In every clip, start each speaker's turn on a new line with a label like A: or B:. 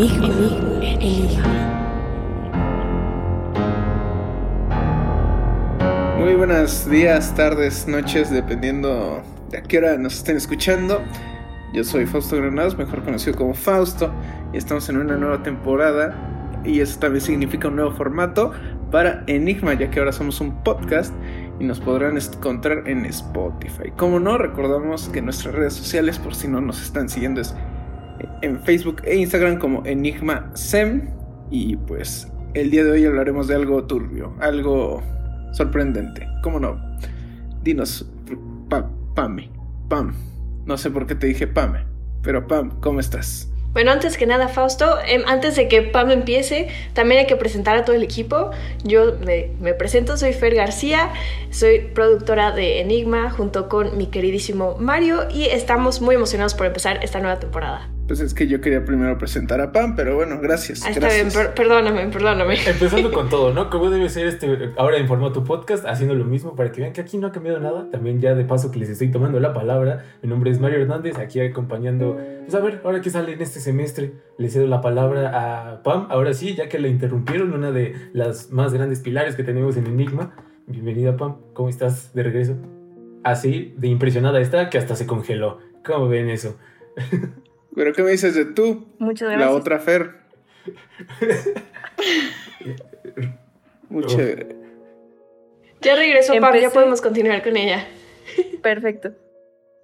A: Enigma, enigma,
B: Muy buenos días, tardes, noches, dependiendo de a qué hora nos estén escuchando. Yo soy Fausto Granados, mejor conocido como Fausto, y estamos en una nueva temporada. Y eso también significa un nuevo formato para Enigma, ya que ahora somos un podcast y nos podrán encontrar en Spotify. Como no, recordamos que nuestras redes sociales, por si no nos están siguiendo, es en Facebook e Instagram como Enigma Sem. Y pues el día de hoy hablaremos de algo turbio, algo sorprendente. ¿Cómo no? Dinos, pa, Pame, Pam. No sé por qué te dije Pame, pero Pam, ¿cómo estás?
C: Bueno, antes que nada, Fausto, em, antes de que Pam empiece, también hay que presentar a todo el equipo. Yo me, me, presento, soy Fer García, soy productora de Enigma junto con mi queridísimo Mario y estamos muy emocionados por empezar esta nueva temporada.
B: Pues es que yo quería primero presentar a Pam, pero bueno, gracias.
C: Ah, está
B: gracias.
C: bien, per perdóname, perdóname.
D: Empezando con todo, ¿no? Como debe ser este ahora en formato podcast, haciendo lo mismo para que vean que aquí no ha cambiado nada. También ya de paso que les estoy tomando la palabra. Mi nombre es Mario Hernández, aquí acompañando. Pues a ver, ahora que sale en este semestre, le cedo la palabra a Pam. Ahora sí, ya que la interrumpieron, una de las más grandes pilares que tenemos en Enigma. Bienvenida, Pam. ¿Cómo estás de regreso? Así de impresionada está que hasta se congeló. ¿Cómo ven eso?
B: ¿Pero qué me dices de tú?
C: Muchas gracias.
B: La otra Fer. Muy chévere.
C: Ya regresó, Pam, ya podemos continuar con ella.
E: Perfecto.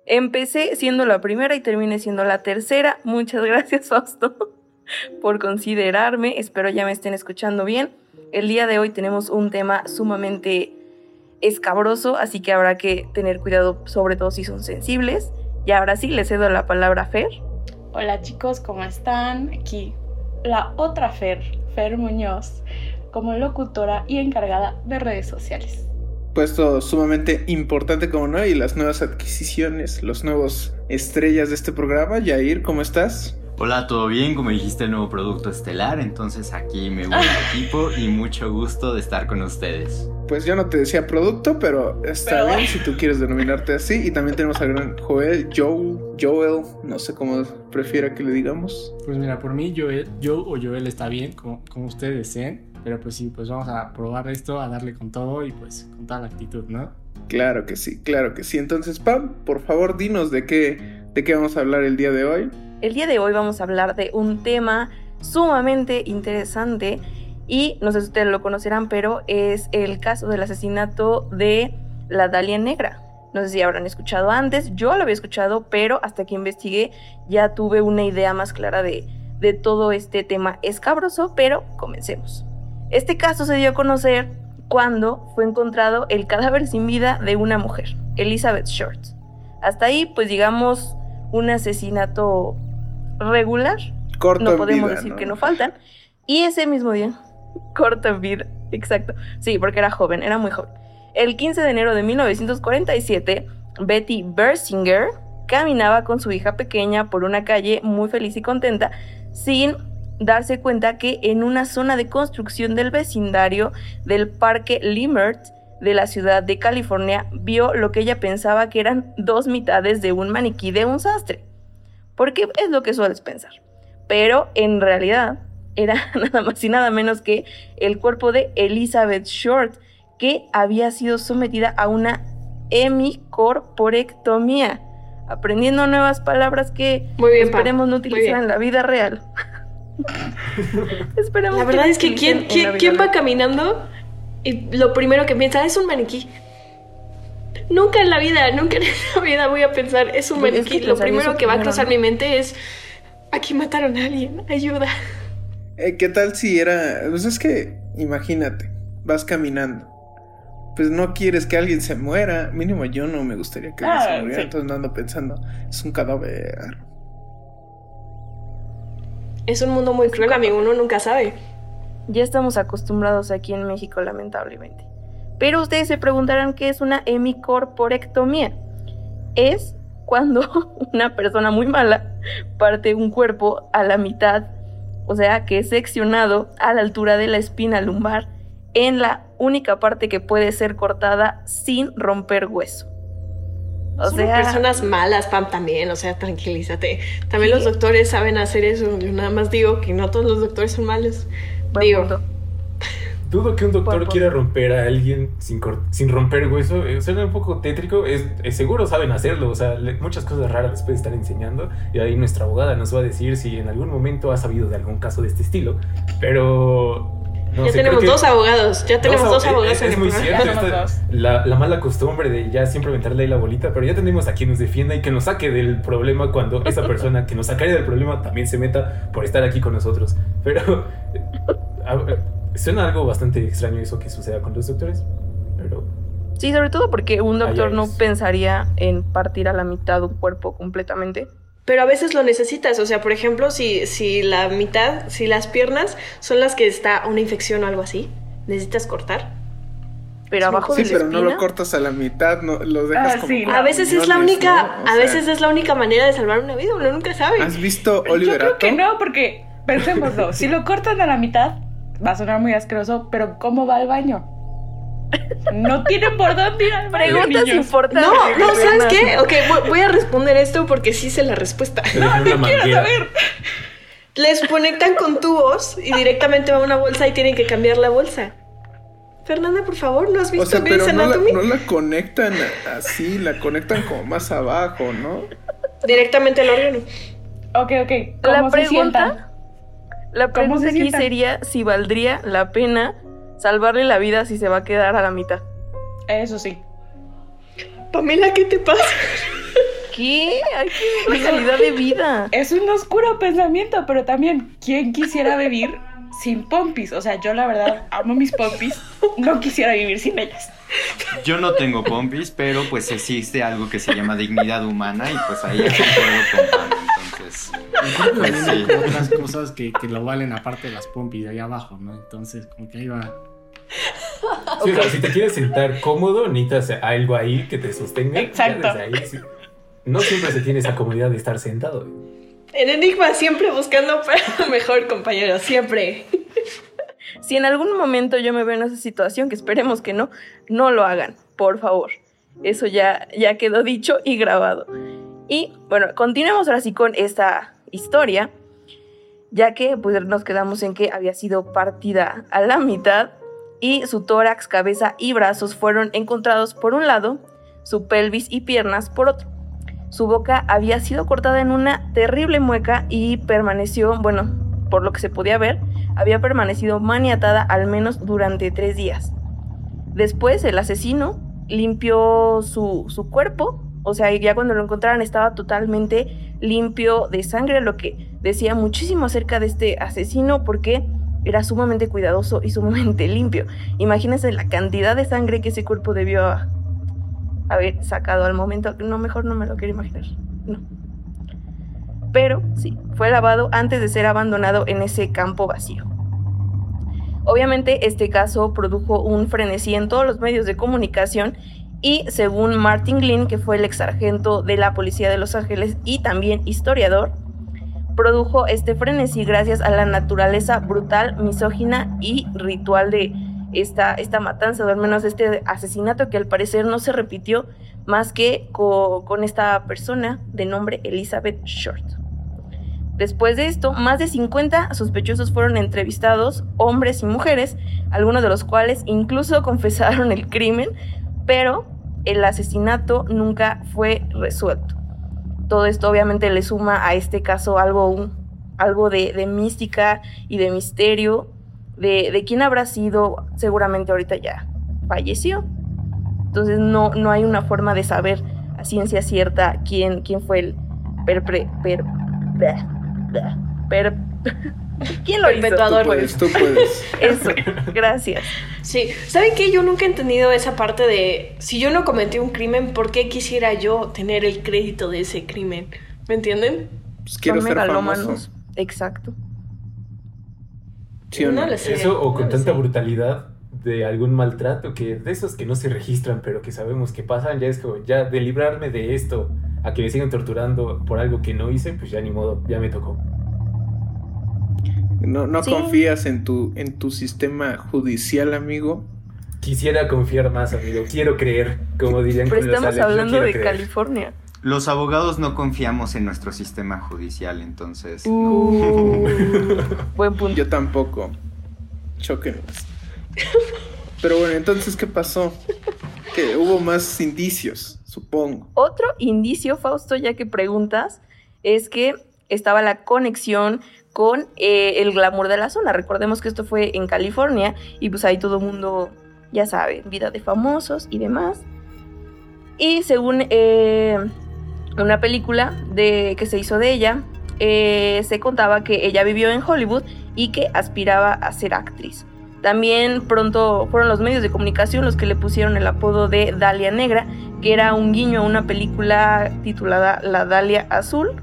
E: Empecé siendo la primera y terminé siendo la tercera. Muchas gracias, Fausto, por considerarme. Espero ya me estén escuchando bien. El día de hoy tenemos un tema sumamente escabroso, así que habrá que tener cuidado, sobre todo si son sensibles. Y ahora sí, le cedo la palabra a Fer.
F: Hola chicos, ¿cómo están? Aquí la otra Fer, Fer Muñoz, como locutora y encargada de redes sociales.
B: Puesto sumamente importante como no, y las nuevas adquisiciones, los nuevos estrellas de este programa. Yair, ¿cómo estás?
G: Hola, ¿todo bien? Como dijiste, el nuevo producto estelar, entonces aquí me uno al equipo y mucho gusto de estar con ustedes.
B: Pues yo no te decía producto, pero está
F: Pero-
B: bien si tú quieres denominarte así. Y también tenemos al gran Joel, Joe, Joel, no sé cómo prefiera que le digamos.
H: Pues mira, por mí Joel, Joe o Joel está bien, como, como ustedes deseen. Pero pues sí, pues vamos a probar esto, a darle con todo y pues con toda la actitud, ¿no?
B: Claro que sí, claro que sí. Entonces, Pam, por favor, dinos de qué, de qué vamos a hablar el día de hoy.
E: El día de hoy vamos a hablar de un tema sumamente interesante y no sé si ustedes lo conocerán, pero es el caso del asesinato de la Dalia Negra. No sé si habrán escuchado antes, yo lo había escuchado, pero hasta que investigué ya tuve una idea más clara de, de todo este tema escabroso, pero comencemos. Este caso se dio a conocer cuando fue encontrado el cadáver sin vida de una mujer, Elizabeth Short. Hasta ahí, pues digamos, un asesinato regular,
B: Corto
E: no podemos
B: vida,
E: decir
B: ¿no?
E: que no faltan. Y ese mismo día, corto en vida, exacto. Sí, porque era joven, era muy joven. El 15 de enero de 1947, Betty Bersinger caminaba con su hija pequeña por una calle muy feliz y contenta, sin darse cuenta que en una zona de construcción del vecindario del Parque Limert de la ciudad de California, vio lo que ella pensaba que eran dos mitades de un maniquí de un sastre. Porque es lo que sueles pensar pero en realidad era nada más y nada menos que el cuerpo de Elizabeth Short, que había sido sometida a una hemicorporectomía, aprendiendo nuevas palabras que
C: Muy bien, Pam.
E: esperemos no
C: Muy
E: utilizar en la vida real. esperemos
C: La verdad
E: no
C: es que ¿quién, quién, va caminando y lo primero que piensa es un maniquí? Nunca en la vida, nunca en la vida voy a pensar es un
E: es
C: maniquí.
E: que
C: lo primero que va a cruzar
E: ¿no?
C: mi mente es aquí mataron a alguien, ayuda.
B: Eh, ¿Qué tal si era.? Pues es que, imagínate, vas caminando. Pues no quieres que alguien se muera. Mínimo yo no me gustaría que alguien
F: Ah,
B: se muriera.
F: sí.
B: Entonces no ando pensando, es un cadáver.
C: Es un mundo muy cruel, amigo, uno nunca sabe.
E: Ya estamos acostumbrados aquí en México, lamentablemente. Pero ustedes se preguntarán qué es una hemicorporectomía. Es cuando una persona muy mala parte un cuerpo a la mitad, o sea, que es seccionado a la altura de la espina lumbar en la única parte que puede ser cortada sin romper hueso. O
C: Somos
E: sea,
C: personas malas, Pam, también, o sea, tranquilízate. También
E: ¿Qué?
C: los doctores saben hacer eso. Yo nada más digo que no todos los doctores son malos.
E: buen
C: digo,
E: punto.
D: Dudo que un doctor quiera romper a alguien sin, sin romper hueso. Eh, Suena un poco tétrico. Es, es seguro saben hacerlo. O sea, le- muchas cosas raras les puede estar enseñando. Y ahí nuestra abogada nos va a decir si en algún momento ha sabido de algún caso de este estilo. Pero. No
C: ya
D: sé,
C: tenemos dos abogados, ya tenemos
D: Dos
C: dos
D: abo-
C: abogados
D: es,
C: en
D: es muy cierto. Esta- la, la mala costumbre de ya siempre aventarle ahí la bolita. Pero ya tenemos a quien nos defienda y que nos saque del problema cuando esa persona que nos sacaría del problema también se meta por estar aquí con nosotros. Pero. a Suena algo bastante extraño eso que suceda con los doctores. Pero.
E: Sí, sobre todo porque un doctor no pensaría en partir a la mitad un cuerpo completamente.
C: Pero a veces lo necesitas, o sea, por ejemplo, si, si la mitad, si las piernas son las que está una infección o algo así, necesitas cortar.
E: Pero abajo
B: Sí,
E: de la
B: pero no
E: espina,
B: lo cortas a la mitad, no, los dejas
F: Ah,
B: como
F: sí,
C: A veces es la única,
B: ¿no? O
C: a
B: sea,
C: veces es la única manera de salvar una vida, uno nunca sabe.
B: ¿Has visto
F: Yo
B: Oliver
F: creo que no, porque pensémoslo, si lo cortan a la mitad, va a sonar muy asqueroso, pero ¿cómo va al baño? No tienen por dónde ir al baño,
E: preguntas importantes.
C: No, no, ¿sabes qué? Ok, voy- a responder esto porque sí sé la respuesta.
D: dejan una
F: Quiero saber.
C: Les conectan con tubos y directamente va a una bolsa y tienen que cambiar la bolsa. Fernanda, por favor, ¿no has visto
B: O sea, pero no la,
C: Anatomy?
B: no la conectan así, la conectan como más abajo, ¿no?
C: Directamente al órgano.
F: Ok, ok. ¿Cómo
E: La
F: se sientan?
E: pregunta, la
F: ¿Cómo se
E: pregunta aquí
F: sientan?
E: sería si valdría la pena salvarle la vida si se va a quedar a la mitad.
F: Eso sí.
C: Pamela, ¿qué te pasa?
E: ¿Qué? Hay que ver la calidad de vida.
F: Es un oscuro pensamiento, pero también, ¿quién quisiera vivir sin pompis? O sea, yo la verdad amo mis pompis, no quisiera vivir sin ellas.
G: Yo no tengo pompis, pero pues existe algo que se llama dignidad humana y pues ahí concuerdo con Pam, entonces.
H: Creo que
G: Pues sí.
H: otras cosas que, que lo valen aparte de las pompis de ahí abajo, ¿no? Entonces, como que ahí va.
D: Sí, o sea, si te quieres sentar cómodo, necesitas algo ahí que te sostenga.
F: Exacto.
D: Ahí, sí. No siempre se tiene esa comodidad de estar sentado.
C: En Enigma siempre buscando para mejor, compañero, siempre.
E: Si en algún momento yo me veo en esa situación, que esperemos que no, no lo hagan, por favor. Eso ya, ya quedó dicho y grabado. Y bueno, continuemos ahora sí con esta historia, ya que pues nos quedamos en que había sido partida a la mitad y su tórax, cabeza y brazos fueron encontrados por un lado, su pelvis y piernas por otro. Su boca había sido cortada en una terrible mueca y permaneció, bueno, por lo que se podía ver, había permanecido maniatada al menos durante tres días. Después el asesino limpió su, su cuerpo, o sea, ya cuando lo encontraron estaba totalmente limpio de sangre, lo que decía muchísimo acerca de este asesino porque era sumamente cuidadoso y sumamente limpio. Imagínense la cantidad de sangre que ese cuerpo debió haber sacado al momento. No, mejor no me lo quiero imaginar. No. Pero sí, fue lavado antes de ser abandonado en ese campo vacío. Obviamente este caso produjo un frenesí en todos los medios de comunicación y según Martin Glynn, que fue el ex sargento de la Policía de Los Ángeles y también historiador, produjo este frenesí gracias a la naturaleza brutal, misógina y ritual de esta, esta matanza, o al menos este asesinato que al parecer no se repitió más que co- con esta persona de nombre Elizabeth Short. Después de esto, más de 50 sospechosos fueron entrevistados, hombres y mujeres, algunos de los cuales incluso confesaron el crimen, pero el asesinato nunca fue resuelto. Todo esto obviamente le suma a este caso algo, algo de, de mística y de misterio, de, de quién habrá sido, seguramente ahorita ya falleció. Entonces no, no hay una forma de saber a ciencia cierta quién, quién fue el perpre, per, per- ¿Quién lo hizo?
C: Perpetuador.
B: Tú puedes, tú puedes.
E: Eso, gracias.
C: Sí, ¿saben qué? Yo nunca he entendido esa parte de si yo no cometí un crimen, ¿por qué quisiera yo tener el crédito de ese crimen? ¿Me entienden?
B: Pues quiero
E: Son
B: ser
E: megalómanos.
B: famoso.
E: Exacto.
B: ¿Sí o no?
C: No lo sé.
D: Eso o con tanta
C: sé.
D: brutalidad de algún maltrato que de esos que no se registran pero que sabemos que pasan ya es como ya de librarme de esto a que me sigan torturando por algo que no hice pues ya ni modo ya me tocó
B: No, no
E: Sí.
B: confías en tu, en tu sistema judicial, amigo.
D: Quisiera confiar más, amigo. Quiero creer, como dirían
E: Pero
D: los
E: estamos
D: yo
E: hablando de
D: creer.
E: California.
G: Los abogados no confiamos en nuestro sistema judicial, entonces.
E: Uh, buen punto.
B: Yo tampoco. Choquenlos. Pero bueno, entonces, ¿qué pasó? Que hubo más indicios, supongo.
E: Otro indicio, Fausto, ya que preguntas, es que estaba la conexión con eh, el glamour de la zona. Recordemos que esto fue en California y pues ahí todo el mundo, ya sabe, vida de famosos y demás. Y según eh, una película de, que se hizo de ella, eh, se contaba que ella vivió en Hollywood y que aspiraba a ser actriz. También pronto fueron los medios de comunicación los que le pusieron el apodo de Dalia Negra, que era un guiño a una película titulada La Dalia Azul,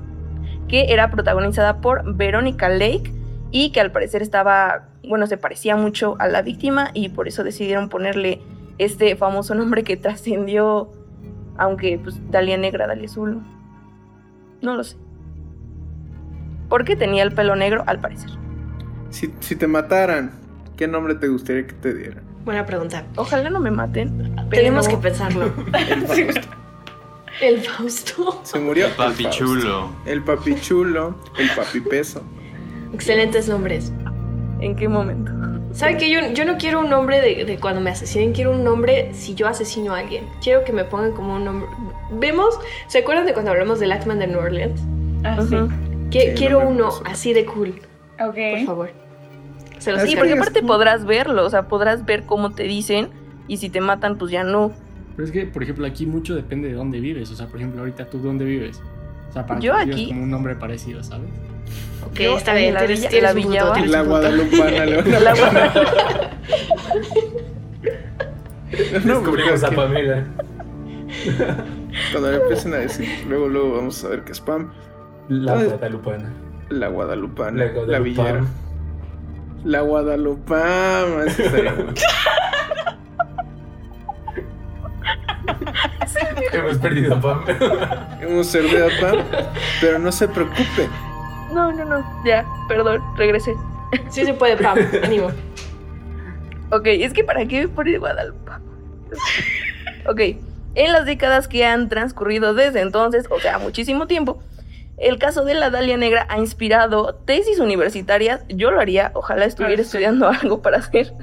E: que era protagonizada por Veronica Lake y que al parecer estaba, bueno, se parecía mucho a la víctima y por eso decidieron ponerle este famoso nombre que trascendió, aunque pues Dalia Negra, Dalia Azul, no lo sé. Porque tenía el pelo negro al parecer.
B: Si, si te mataran, ¿qué nombre te gustaría que te dieran?
C: Buena pregunta.
E: Ojalá no me maten.
C: Tenemos que pensarlo.
B: El Fausto. Se murió. el
G: Papi
B: Fausto.
G: chulo.
B: El papi chulo. El papi peso.
C: Excelentes nombres.
E: ¿En qué momento?
C: ¿Saben que yo, yo no quiero un nombre de, de cuando me asesinen? Quiero un nombre si yo asesino a alguien. Quiero que me pongan como un nombre. ¿Vemos? ¿Se acuerdan de cuando hablamos del Atman de New Orleans?
F: Ah, sí.
C: Quiero uno así de cool,
F: Ok.
C: por favor. Se los
E: Sí, porque aparte podrás verlo, o sea, podrás ver cómo te dicen y si te matan, pues ya no.
H: Pero es que, por ejemplo, aquí mucho depende de dónde vives. O sea, por ejemplo, ahorita tú dónde vives. O sea, para
E: Yo
H: que
E: aquí-
H: como un nombre parecido, ¿sabes?
C: Ok,
E: Yo
C: está
E: en
C: bien,
E: la villa- la Villaba.
B: La guadalupana le van a
E: La
B: No,
D: Descubrimos a Pamela.
B: Cuando le empiecen a decir, luego, luego vamos a ver que es spam.
D: La guadalupana.
B: La guadalupana.
D: La
B: La,
D: guadalupana.
B: villera. La guadalupana.
D: Hemos perdido a Pam.
B: Hemos perdido a Pam, pero no se preocupe.
E: No, no, no, ya, perdón, regresé.
C: Sí se puede, Pam, ánimo.
E: Ok, es que para qué me pone Guadalupe. ok, en las décadas que han transcurrido desde entonces, o sea, muchísimo tiempo, el caso de la Dalia Negra ha inspirado tesis universitarias. Yo lo haría, ojalá estuviera
F: Ah, sí.
E: estudiando algo para hacer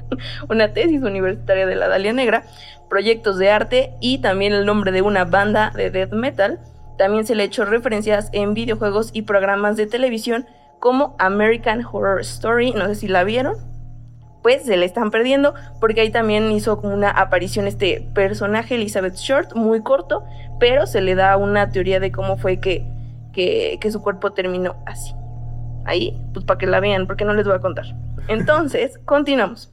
E: una tesis universitaria de la Dalia Negra, proyectos de arte y también el nombre de una banda de death metal. También se le ha hecho referencias en videojuegos y programas de televisión como American Horror Story, no sé si la vieron pues se le están perdiendo porque ahí también hizo como una aparición este personaje Elizabeth Short muy corto pero se le da una teoría de cómo fue que, que, que su cuerpo terminó así. Ahí pues para que la vean porque no les voy a contar. Entonces continuamos.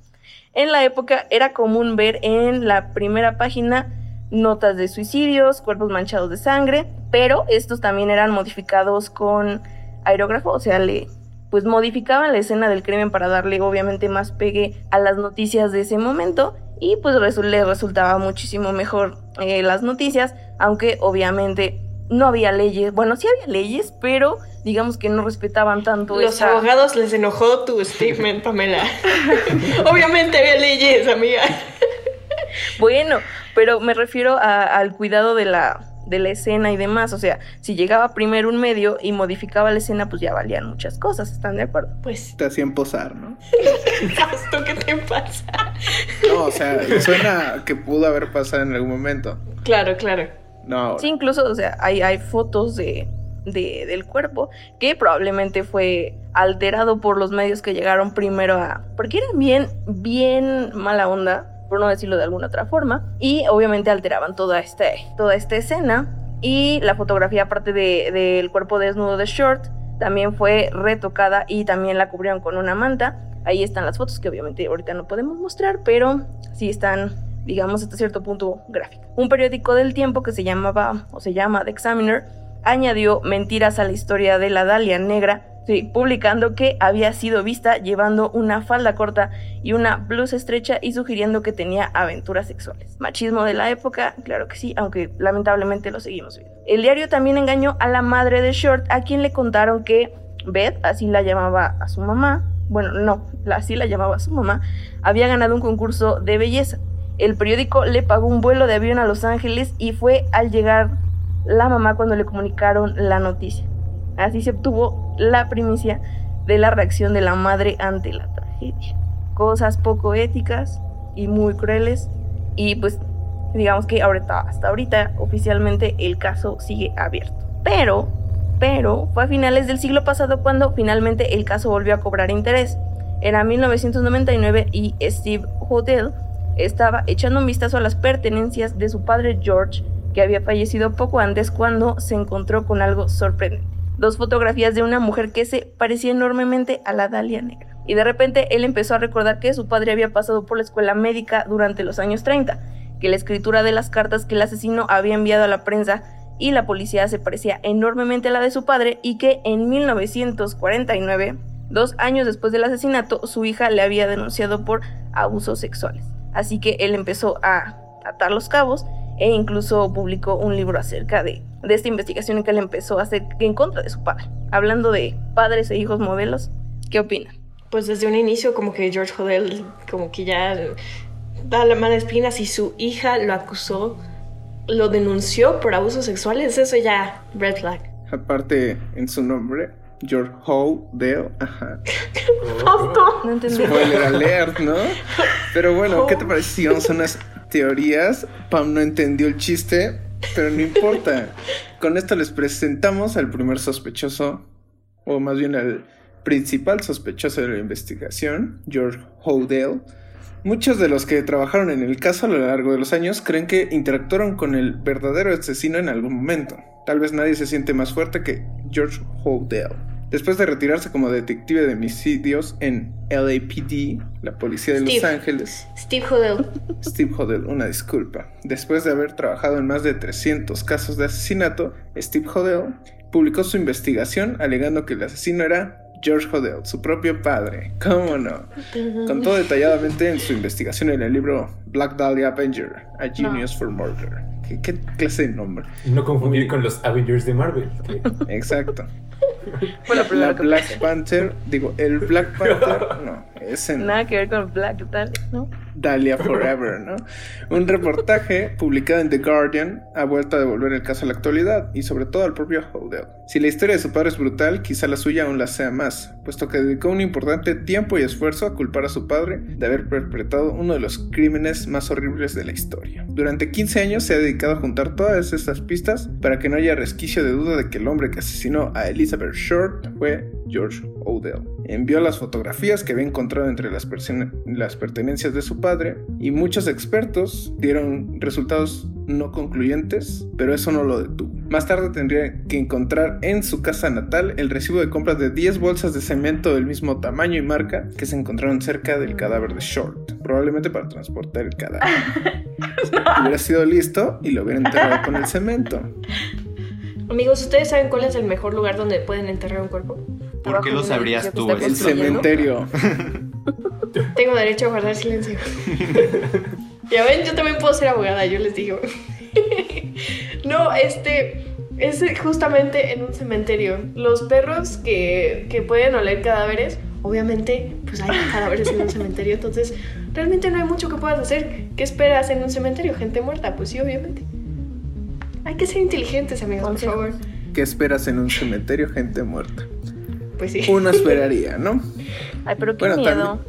E: En la época era común ver en la primera página notas de suicidios cuerpos manchados de sangre pero estos también eran modificados con aerógrafo o sea le pues modificaban la escena del crimen para darle obviamente más pegue a las noticias de ese momento y pues resu- le resultaba muchísimo mejor eh, las noticias, aunque obviamente no había leyes, bueno sí había leyes, pero digamos que no respetaban tanto
C: Los
E: esa-
C: abogados les enojó tu statement, Pamela. Obviamente había leyes, amiga.
E: Bueno, pero me refiero a- al cuidado de la, de la escena y demás, o sea, si llegaba primero un medio y modificaba la escena, pues ya valían muchas cosas, ¿están de acuerdo?
C: Pues,
B: Te hacían posar, ¿no?
C: Fausto, ¿qué te pasa?
B: No, o sea, suena que pudo haber pasado en algún momento.
C: Claro, claro.
B: No.
E: Sí, incluso, o sea, hay, hay fotos de, de- del cuerpo que probablemente fue alterado por los medios que llegaron primero a... Porque eran bien, bien mala onda, por no decirlo de alguna otra forma, y obviamente alteraban toda, este, toda esta escena. Y la fotografía, aparte de- del cuerpo desnudo de Short, también fue retocada y también la cubrieron con una manta. Ahí están las fotos que obviamente ahorita no podemos mostrar, pero sí están, digamos, hasta cierto punto gráficas. Un periódico del tiempo que se llamaba o se llama The Examiner añadió mentiras a la historia de la Dalia Negra, sí, publicando que había sido vista llevando una falda corta y una blusa estrecha y sugiriendo que tenía aventuras sexuales. Machismo de la época, claro que sí, aunque lamentablemente lo seguimos viendo. El diario también engañó a la madre de Short, a quien le contaron que Beth, así la llamaba a su mamá, bueno, no, así la llamaba su mamá, había ganado un concurso de belleza. El periódico le pagó un vuelo de avión a Los Ángeles y fue al llegar la mamá cuando le comunicaron la noticia. Así se obtuvo la primicia de la reacción de la madre ante la tragedia. Cosas poco éticas y muy crueles y pues digamos que hasta ahorita oficialmente el caso sigue abierto. Pero, pero fue a finales del siglo pasado cuando finalmente el caso volvió a cobrar interés. Era 1999 y Steve Hodel estaba echando un vistazo a las pertenencias de su padre George, que había fallecido poco antes cuando se encontró con algo sorprendente. Dos fotografías de una mujer que se parecía enormemente a la Dalia Negra. Y de repente él empezó a recordar que su padre había pasado por la escuela médica durante los años 30, que la escritura de las cartas que el asesino había enviado a la prensa y la policía se parecía enormemente a la de su padre y que en 1949, dos años después del asesinato, su hija le había denunciado por abusos sexuales. Así que él empezó a atar los cabos e incluso publicó un libro acerca de, de esta investigación que él empezó a hacer en contra de su padre. Hablando de padres e hijos modelos, ¿qué opinan?
C: Pues desde un inicio como que George Hodel como que ya da la mala espina si su hija lo acusó, lo denunció por abusos sexuales, eso ya red flag.
B: Aparte, en su nombre, George Hodel, ajá.
E: No entendí.
B: Spoiler alert, ¿no? Pero bueno, ¿qué te parece si vamos a unas teorías? Pam no entendió el chiste, pero no importa. Con esto les presentamos al primer sospechoso, o más bien al principal sospechoso de la investigación, George Hodel. Muchos de los que trabajaron en el caso a lo largo de los años creen que interactuaron con el verdadero asesino en algún momento. Tal vez nadie se siente más fuerte que George Hodel. Después de retirarse como detective de homicidios en LAPD, la policía de Los. Ángeles,
C: Steve Hodel.
B: Steve Hodel, una disculpa. Después de haber trabajado en más de 300 casos de asesinato, Steve Hodel publicó su investigación alegando que el asesino era George Hodel, su propio padre. ¿Cómo no? Contó detalladamente en su investigación en el libro Black Dahlia Avenger, A Genius for Murder. ¿Qué, qué clase de nombre?
D: No confundir con los Avengers de Marvel.
B: Exacto.
E: Fue la
B: La
E: primera que
B: Black Panther, digo, el Black Panther, no, es en
E: Nada que ver con Black tal, ¿no?
B: Dahlia Forever, ¿no? Un reportaje publicado en The Guardian ha vuelto a devolver el caso a la actualidad y sobre todo al propio Hodel. Si la historia de su padre es brutal, quizá la suya aún la sea más, puesto que dedicó un importante tiempo y esfuerzo a culpar a su padre de haber perpetrado uno de los crímenes más horribles de la historia. Durante 15 años se ha dedicado a juntar todas estas pistas para que no haya resquicio de duda de que el hombre que asesinó a Elizabeth Short fue George Odell. Envió las fotografías que había encontrado entre las, pertenencias de su padre y muchos expertos dieron resultados no concluyentes, pero eso no lo detuvo. Más tarde tendría que encontrar en su casa natal el recibo de compras de 10 bolsas de cemento del mismo tamaño y marca que se encontraron cerca del cadáver de Short, probablemente para transportar el cadáver. Hubiera sido listo y lo hubiera enterrado con el cemento.
C: Amigos, ¿ustedes saben cuál es el mejor lugar donde pueden enterrar un cuerpo?
G: ¿Por qué lo sabrías tú?
B: El
G: Eso?
B: cementerio.
C: Tengo derecho a guardar silencio. ya ven, yo también puedo ser abogada, yo les digo. no, este es justamente en un cementerio. Los perros que, que pueden oler cadáveres, obviamente, pues hay cadáveres en un cementerio, entonces realmente no hay mucho que puedas hacer. ¿Qué esperas en un cementerio? Gente muerta, pues sí, obviamente. Hay que ser inteligentes, amigos, por favor.
B: ¿Qué esperas en un cementerio? Gente muerta.
C: Pues sí.
B: Uno esperaría, ¿no?
E: Ay, pero qué
B: Bueno,
E: miedo.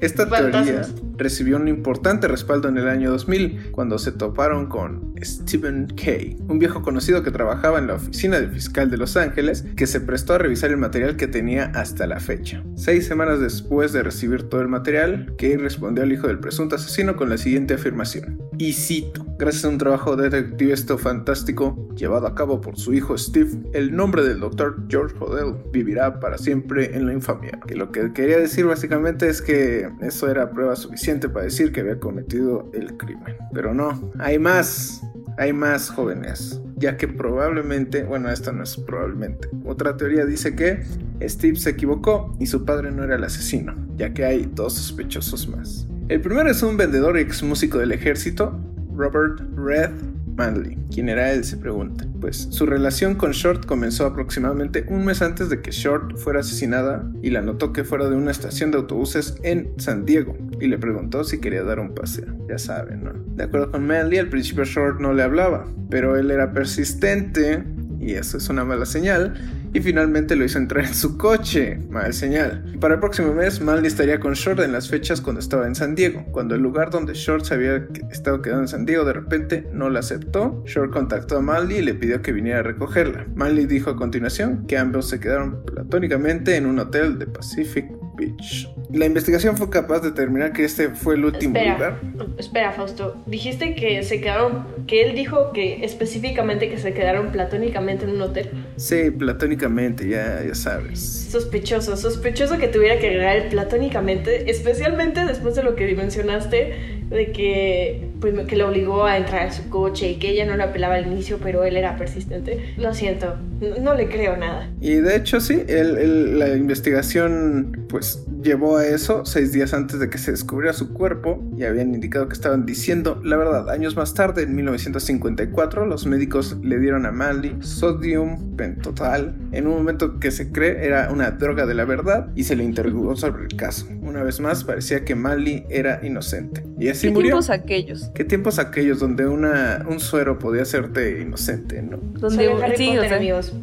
B: Esta teoría
C: Fantasmas.
B: Recibió un importante respaldo en el año 2000 cuando se toparon con Stephen Kay, un viejo conocido que trabajaba en la oficina del fiscal de Los Ángeles que se prestó a revisar el material que tenía hasta la fecha. Seis semanas después de recibir todo el material, Kay respondió al hijo del presunto asesino con la siguiente afirmación. Y cito, gracias a un trabajo detectivesto fantástico llevado a cabo por su hijo Steve, el nombre del doctor George Hodel vivirá para siempre en la infamia. Que lo que quería decir básicamente es que eso era prueba suficiente para decir que había cometido el crimen. Pero no, hay más. Hay más jóvenes, ya que probablemente, bueno, esto no es probablemente. Otra teoría dice que Steve se equivocó y su padre no era el asesino, ya que hay dos sospechosos más. El primero es un vendedor ex músico del ejército, Robert Red Manley. ¿Quién era él? Se pregunta. Pues su relación con Short comenzó aproximadamente un mes antes de que Short fuera asesinada y la notó que fuera de una estación de autobuses en San Diego y le preguntó si quería dar un paseo. Ya saben, ¿no? De acuerdo con Manley, al principio Short no le hablaba, pero él era persistente y eso es una mala señal y finalmente lo hizo entrar en su coche. Mal señal. Para el próximo mes, Manley estaría con Short en las fechas cuando estaba en San Diego. Cuando el lugar donde Short se había estado quedando en San Diego de repente no la aceptó, Short contactó a Manley y le pidió que viniera a recogerla. Manley dijo a continuación que ambos se quedaron platónicamente en un hotel de Pacific Beach. La investigación fue capaz de determinar que este fue el último
C: Espera,
B: lugar.
C: espera, Fausto. Dijiste que se quedaron, que él dijo que específicamente que se quedaron platónicamente en un hotel.
B: Sí, platónicamente, ya, ya sabes.
C: Sospechoso, sospechoso que tuviera que agregar el platónicamente, especialmente después de lo que mencionaste de que, pues, que le obligó a entrar a su coche y que ella no lo apelaba al inicio, pero él era persistente. Lo siento, no, le creo nada.
B: Y de hecho sí, el- la investigación pues llevó a eso seis días antes de que se descubriera su cuerpo y habían indicado que estaban diciendo la verdad. Años más tarde, en 1954, los médicos le dieron a Manley sodium pentotal en un momento que se cree era una droga de la verdad y se le interrogó sobre el caso. Una vez más parecía que Manley era inocente. Y así
E: ¿Qué
B: murió.
E: tiempos aquellos?
B: ¿Qué tiempos aquellos donde una, un suero podía hacerte inocente, no?
E: Donde, sí, o
C: Potter,
E: sea,
C: amigos.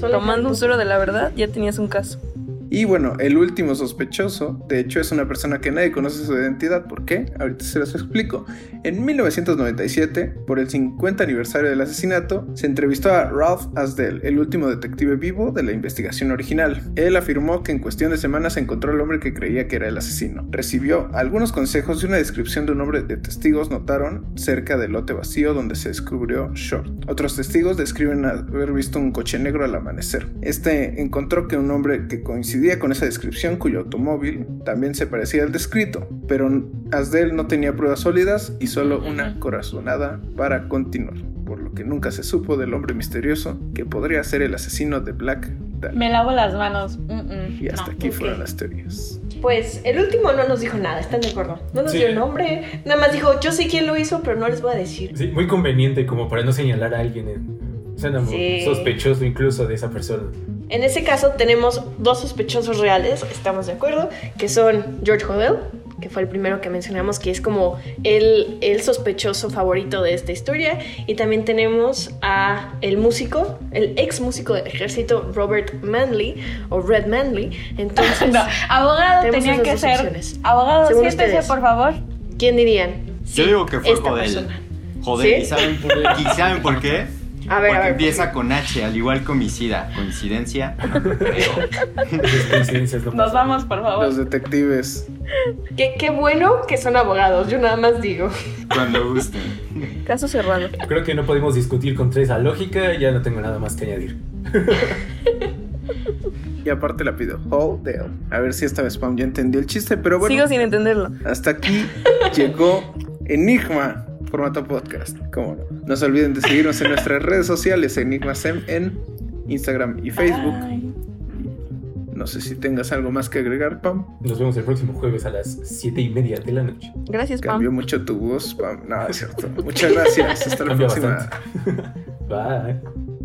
C: Solo
E: tomando
C: Harry
E: un suero de la verdad, ya tenías un caso.
B: Y bueno, el último sospechoso, de hecho, es una persona que nadie conoce su identidad. ¿Por qué? Ahorita se los explico. En 1997, por el 50 aniversario del asesinato, se entrevistó a Ralph Asdell, el último detective vivo de la investigación original. Él afirmó que en cuestión de semanas encontró al hombre que creía que era el asesino. Recibió algunos consejos y una descripción de un hombre de testigos notaron cerca del lote vacío donde se descubrió Short. Otros testigos describen haber visto un coche negro al amanecer. Este encontró que un hombre que coincidía con esa descripción, cuyo automóvil también se parecía al descrito, pero Asdel no tenía pruebas sólidas y solo una corazonada para continuar, por lo que nunca se supo del hombre misterioso que podría ser el asesino de Black Dahlia.
F: Me lavo las manos. Mm, mm,
B: Y hasta
F: no.
B: aquí
C: ok.
B: fueron las teorías.
C: Pues el último no nos dijo nada, ¿están de acuerdo? No nos
D: Sí.
C: dio nombre, nada más dijo, yo sé quién lo hizo, pero no les voy a decir.
D: Sí, muy conveniente como para no señalar a alguien. En, suena muy
C: Sí.
D: sospechoso incluso de esa persona.
C: En ese caso tenemos dos sospechosos reales, estamos de acuerdo, que son George Hodel, que fue el primero que mencionamos, que es como el, el sospechoso favorito de esta historia, y también tenemos a el músico, el ex músico del ejército Robert Manley, o Red Manley. Entonces,
F: No, abogado
C: Tenemos
F: tenía que
C: dos
F: ser.
C: opciones.
F: Abogado,
C: Según
F: siéntese,
C: ustedes.
F: por favor.
C: ¿quién dirían?
G: Yo digo que fue
C: persona.
G: Joder,
C: ¿Sí?
G: ¿y saben por qué? ¿Y saben por qué?
C: A ver,
G: Porque
C: a ver.
G: empieza con H, al igual que homicida. ¿Coincidencia? No creo.
D: Las coincidencias no
F: Nos vamos, por favor.
B: Los detectives.
C: Qué, qué bueno que son abogados, yo nada más digo.
G: Cuando gusten.
E: Caso cerrado.
D: Creo que no podemos discutir contra esa lógica, ya no tengo nada más que añadir.
B: Y aparte la pido. Hodel. A ver si esta vez Pam ya entendió el chiste, pero bueno.
E: Sigo sin entenderlo.
B: Hasta aquí llegó Enigma, formato podcast. ¿Cómo no? No se olviden de seguirnos en nuestras redes sociales, EnigmaSem en Instagram y Facebook.
F: Ay.
B: No sé si tengas algo más que agregar, Pam.
D: Nos vemos el próximo jueves a las 7 y media de la noche.
E: Gracias,
B: Cambió
E: Pam.
B: mucho tu voz, Pam. No, es cierto. Muchas gracias. Hasta la
D: Cambia
B: próxima.
D: bastante. Bye.